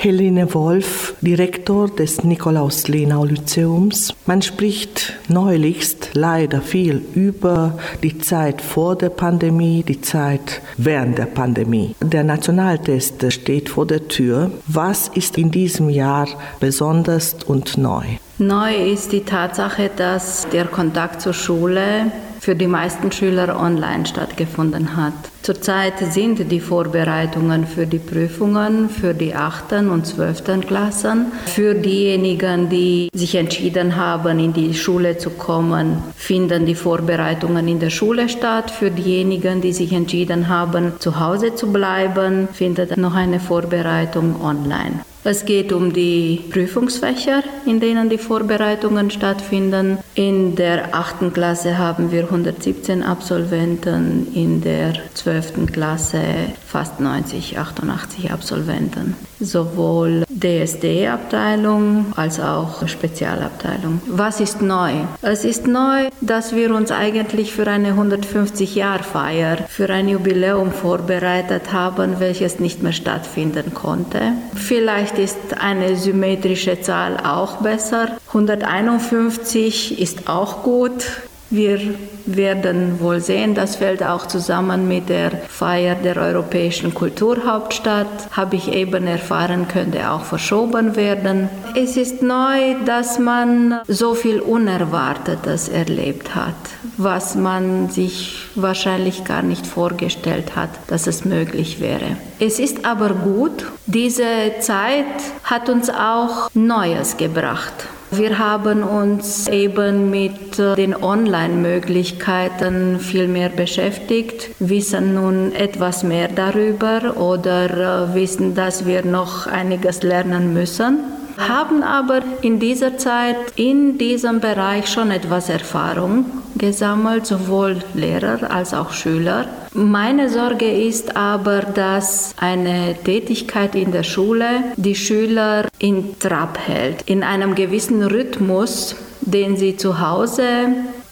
Helene Wolf, Direktor des Nikolaus-Lenau-Lyzeums. Man spricht neulichst leider viel über die Zeit vor der Pandemie, die Zeit während der Pandemie. Der Nationaltest steht vor der Tür. Was ist in diesem Jahr besonders und neu? Neu ist die Tatsache, dass der Kontakt zur Schule für die meisten Schüler online stattgefunden hat. Zurzeit sind die Vorbereitungen für die Prüfungen für die 8. und 12. Klassen. Für diejenigen, die sich entschieden haben, in die Schule zu kommen, finden die Vorbereitungen in der Schule statt. Für diejenigen, die sich entschieden haben, zu Hause zu bleiben, findet noch eine Vorbereitung online. Es geht um die Prüfungsfächer, in denen die Vorbereitungen stattfinden. In der 8. Klasse haben wir 117 Absolventen, in der 12. Klasse fast 90, 88 Absolventen. Sowohl DSD-Abteilung als auch Spezialabteilung. Was ist neu? Es ist neu, dass wir uns eigentlich für eine 150-Jahr-Feier, für ein Jubiläum vorbereitet haben, welches nicht mehr stattfinden konnte. Vielleicht ist eine symmetrische Zahl auch besser. 151 ist auch gut. Wir werden wohl sehen, das fällt auch zusammen mit der Feier der Europäischen Kulturhauptstadt, habe ich eben erfahren, könnte auch verschoben werden. Es ist neu, dass man so viel Unerwartetes erlebt hat, was man sich wahrscheinlich gar nicht vorgestellt hat, dass es möglich wäre. Es ist aber gut, diese Zeit hat uns auch Neues gebracht. Wir haben uns eben mit äh, den Online-Möglichkeiten viel mehr beschäftigt, wissen nun etwas mehr darüber oder äh, wissen, dass wir noch einiges lernen müssen haben aber in dieser Zeit in diesem Bereich schon etwas Erfahrung gesammelt, sowohl Lehrer als auch Schüler. Meine Sorge ist aber, dass eine Tätigkeit in der Schule die Schüler in Trab hält, in einem gewissen Rhythmus, den sie zu Hause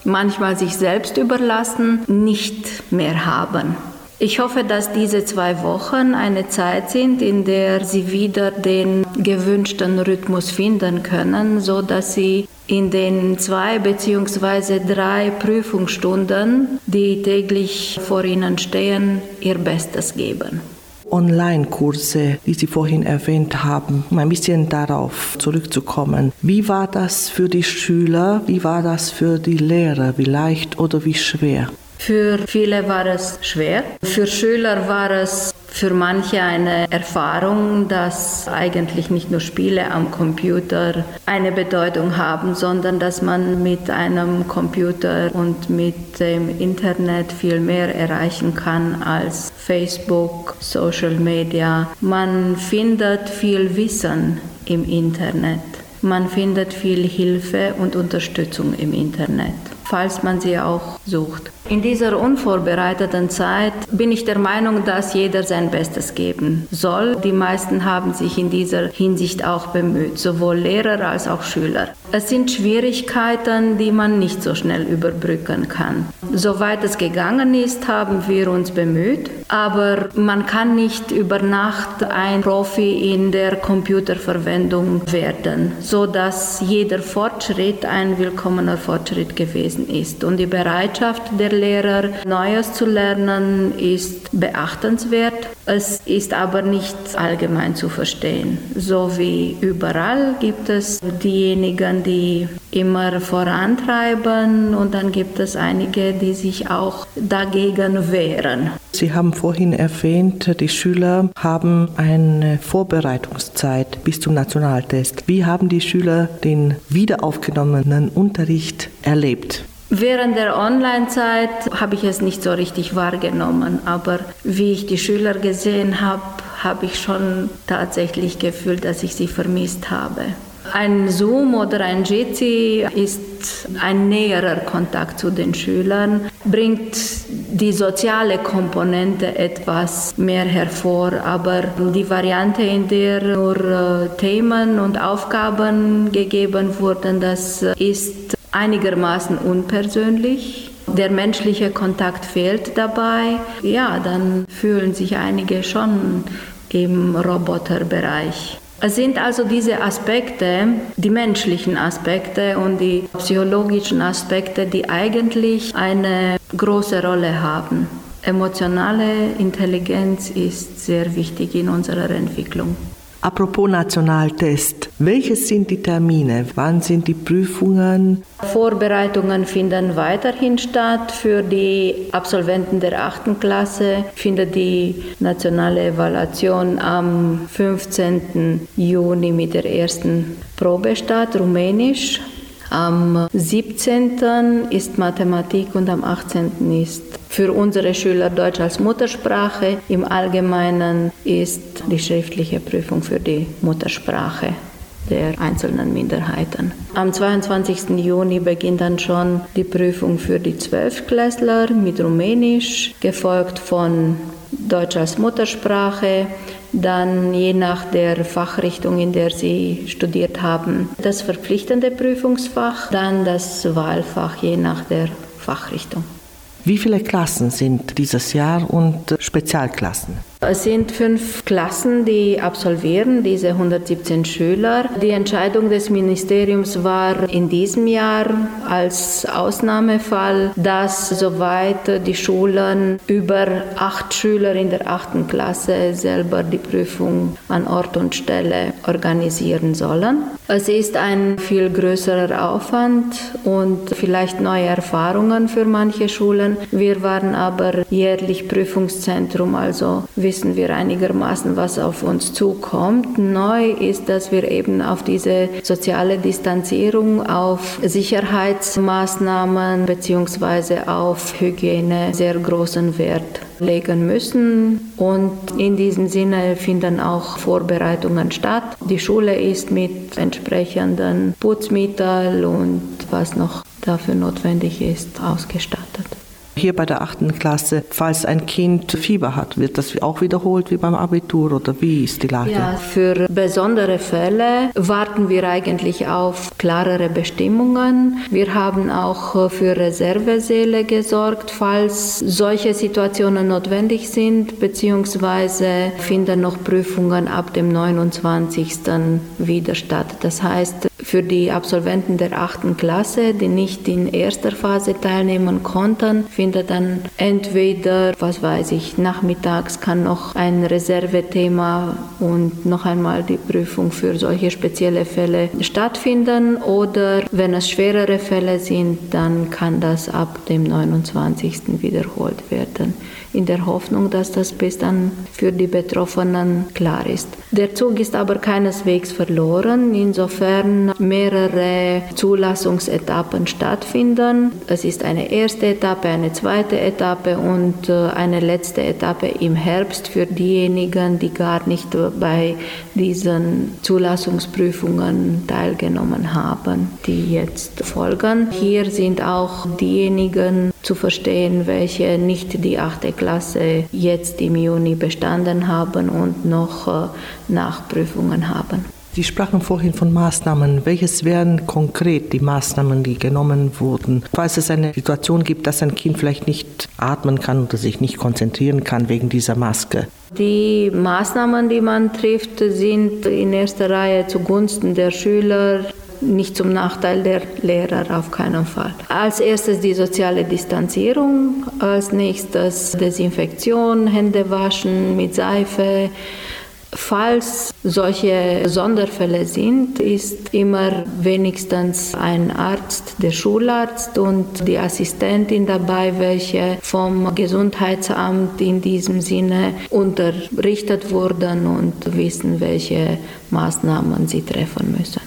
manchmal sich selbst überlassen, nicht mehr haben. Ich hoffe, dass diese zwei Wochen eine Zeit sind, in der Sie wieder den gewünschten Rhythmus finden können, so dass Sie in den zwei bzw. drei Prüfungsstunden, die täglich vor Ihnen stehen, Ihr Bestes geben. Online-Kurse, die Sie vorhin erwähnt haben, um ein bisschen darauf zurückzukommen. Wie war das für die Schüler? Wie war das für die Lehrer? Wie leicht oder wie schwer? Für viele war es schwer. Für Schüler war es für manche eine Erfahrung, dass eigentlich nicht nur Spiele am Computer eine Bedeutung haben, sondern dass man mit einem Computer und mit dem Internet viel mehr erreichen kann als Facebook, Social Media. Man findet viel Wissen im Internet. Man findet viel Hilfe und Unterstützung im Internet, falls man sie auch sucht. In dieser unvorbereiteten Zeit bin ich der Meinung, dass jeder sein Bestes geben soll. Die meisten haben sich in dieser Hinsicht auch bemüht, sowohl Lehrer als auch Schüler. Es sind Schwierigkeiten, die man nicht so schnell überbrücken kann. Soweit es gegangen ist, haben wir uns bemüht, aber man kann nicht über Nacht ein Profi in der Computerverwendung werden, so dass jeder Fortschritt ein willkommener Fortschritt gewesen ist und die Bereitschaft der Lehrer, Neues zu lernen, ist beachtenswert. Es ist aber nicht allgemein zu verstehen. So wie überall gibt es diejenigen, die immer vorantreiben und dann gibt es einige, die sich auch dagegen wehren. Sie haben vorhin erwähnt, die Schüler haben eine Vorbereitungszeit bis zum Nationaltest. Wie haben die Schüler den wiederaufgenommenen Unterricht erlebt? Während der Online-Zeit habe ich es nicht so richtig wahrgenommen, aber wie ich die Schüler gesehen habe, habe ich schon tatsächlich gefühlt, dass ich sie vermisst habe. Ein Zoom oder ein Jitsi ist ein näherer Kontakt zu den Schülern, bringt die soziale Komponente etwas mehr hervor, aber die Variante, in der nur äh, Themen und Aufgaben gegeben wurden, das ist einigermaßen unpersönlich. Der menschliche Kontakt fehlt dabei. Ja, dann fühlen sich einige schon im Roboterbereich. Es sind also diese Aspekte, die menschlichen Aspekte und die psychologischen Aspekte, die eigentlich eine große Rolle haben. Emotionale Intelligenz ist sehr wichtig in unserer Entwicklung. Apropos Nationaltest, welche sind die Termine? Wann sind die Prüfungen? Vorbereitungen finden weiterhin statt. Für die Absolventen der 8. Klasse findet die nationale Evaluation am 15. Juni mit der ersten Probe statt, Rumänisch. Am 17. ist Mathematik und am 18. ist für unsere Schüler Deutsch als Muttersprache. Im Allgemeinen ist die schriftliche Prüfung für die Muttersprache der einzelnen Minderheiten. Am 22. Juni beginnt dann schon die Prüfung für die Zwölfklässler mit Rumänisch, gefolgt von Deutsch als Muttersprache, dann je nach der Fachrichtung, in der Sie studiert haben, das verpflichtende Prüfungsfach, dann das Wahlfach je nach der Fachrichtung. Wie viele Klassen sind dieses Jahr und Spezialklassen? Es sind fünf Klassen, die absolvieren, diese 117 Schüler. Die Entscheidung des Ministeriums war in diesem Jahr als Ausnahmefall, dass soweit die Schulen über acht Schüler in der achten Klasse selber die Prüfung an Ort und Stelle organisieren sollen. Es ist ein viel größerer Aufwand und vielleicht neue Erfahrungen für manche Schulen. Wir waren aber jährlich Prüfungszentrum, also wissen wir einigermaßen, was auf uns zukommt. Neu ist, dass wir eben auf diese soziale Distanzierung, auf Sicherheitsmaßnahmen bzw. auf Hygiene sehr großen Wert legen müssen. Und in diesem Sinne finden auch Vorbereitungen statt. Die Schule ist mit entsprechenden Putzmitteln und was noch dafür notwendig ist, ausgestattet. Hier bei der achten Klasse, falls ein Kind Fieber hat, wird das auch wiederholt wie beim Abitur oder wie ist die Lage? Ja, für besondere Fälle warten wir eigentlich auf klarere Bestimmungen. Wir haben auch für Reservesäle gesorgt, falls solche Situationen notwendig sind, beziehungsweise finden noch Prüfungen ab dem 29. wieder statt. Das heißt, für die Absolventen der achten Klasse, die nicht in erster Phase teilnehmen konnten, findet dann entweder, was weiß ich, nachmittags kann noch ein Reservethema und noch einmal die Prüfung für solche spezielle Fälle stattfinden oder wenn es schwerere Fälle sind, dann kann das ab dem 29. wiederholt werden in der Hoffnung, dass das bis dann für die Betroffenen klar ist. Der Zug ist aber keineswegs verloren, insofern mehrere Zulassungsetappen stattfinden. Es ist eine erste Etappe, eine zweite Etappe und äh, eine letzte Etappe im Herbst für diejenigen, die gar nicht bei diesen Zulassungsprüfungen teilgenommen haben, die jetzt folgen. Hier sind auch diejenigen zu verstehen, welche nicht die achte Klasse jetzt im Juni bestanden haben und noch äh, Nachprüfungen haben. Sie sprachen vorhin von Maßnahmen. Welches wären konkret die Maßnahmen, die genommen wurden? Falls es eine Situation gibt, dass ein Kind vielleicht nicht atmen kann oder sich nicht konzentrieren kann wegen dieser Maske. Die Maßnahmen, die man trifft, sind in erster Reihe zugunsten der Schüler, nicht zum Nachteil der Lehrer auf keinen Fall. Als erstes die soziale Distanzierung, als nächstes Desinfektion, Hände waschen mit Seife. Falls solche Sonderfälle sind, ist immer wenigstens ein Arzt, der Schularzt und die Assistentin dabei, welche vom Gesundheitsamt in diesem Sinne unterrichtet wurden und wissen, welche Maßnahmen sie treffen müssen.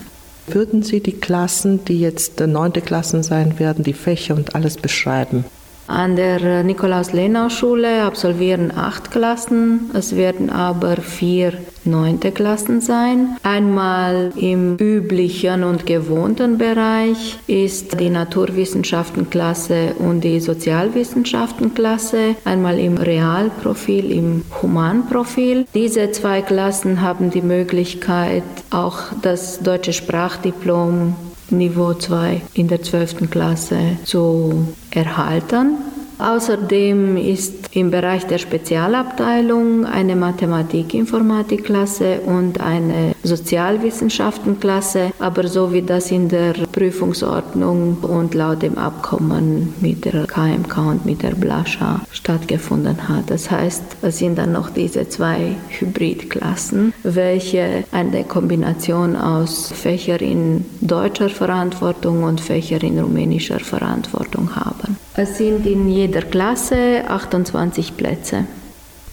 Würden Sie die Klassen, die jetzt neunte Klassen sein werden, die Fächer und alles beschreiben? An der Nikolaus-Lenau-Schule absolvieren acht Klassen. Es werden aber vier neunte Klassen sein. Einmal im üblichen und gewohnten Bereich ist die Naturwissenschaftenklasse und die Sozialwissenschaftenklasse. Einmal im Realprofil, im Humanprofil. Diese zwei Klassen haben die Möglichkeit, auch das deutsche Sprachdiplom Niveau 2 in der 12. Klasse zu erhalten. Außerdem ist im Bereich der Spezialabteilung eine Mathematik-Informatik-Klasse und eine Sozialwissenschaften-Klasse, aber so wie das in der Prüfungsordnung und laut dem Abkommen mit der KMK und mit der Blascha stattgefunden hat. Das heißt, es sind dann noch diese zwei Hybridklassen, welche eine Kombination aus Fächer in deutscher Verantwortung und Fächer in rumänischer Verantwortung haben. Es sind in jeder Klasse 28 Plätze.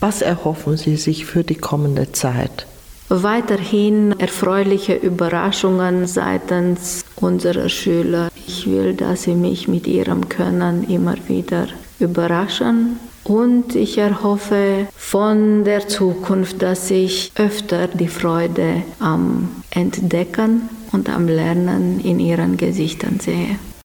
Was erhoffen Sie sich für die kommende Zeit? Weiterhin erfreuliche Überraschungen seitens unserer Schüler. Ich will, dass sie mich mit ihrem Können immer wieder überraschen. Und ich erhoffe von der Zukunft, dass ich öfter die Freude am Entdecken und am Lernen in ihren Gesichtern sehe.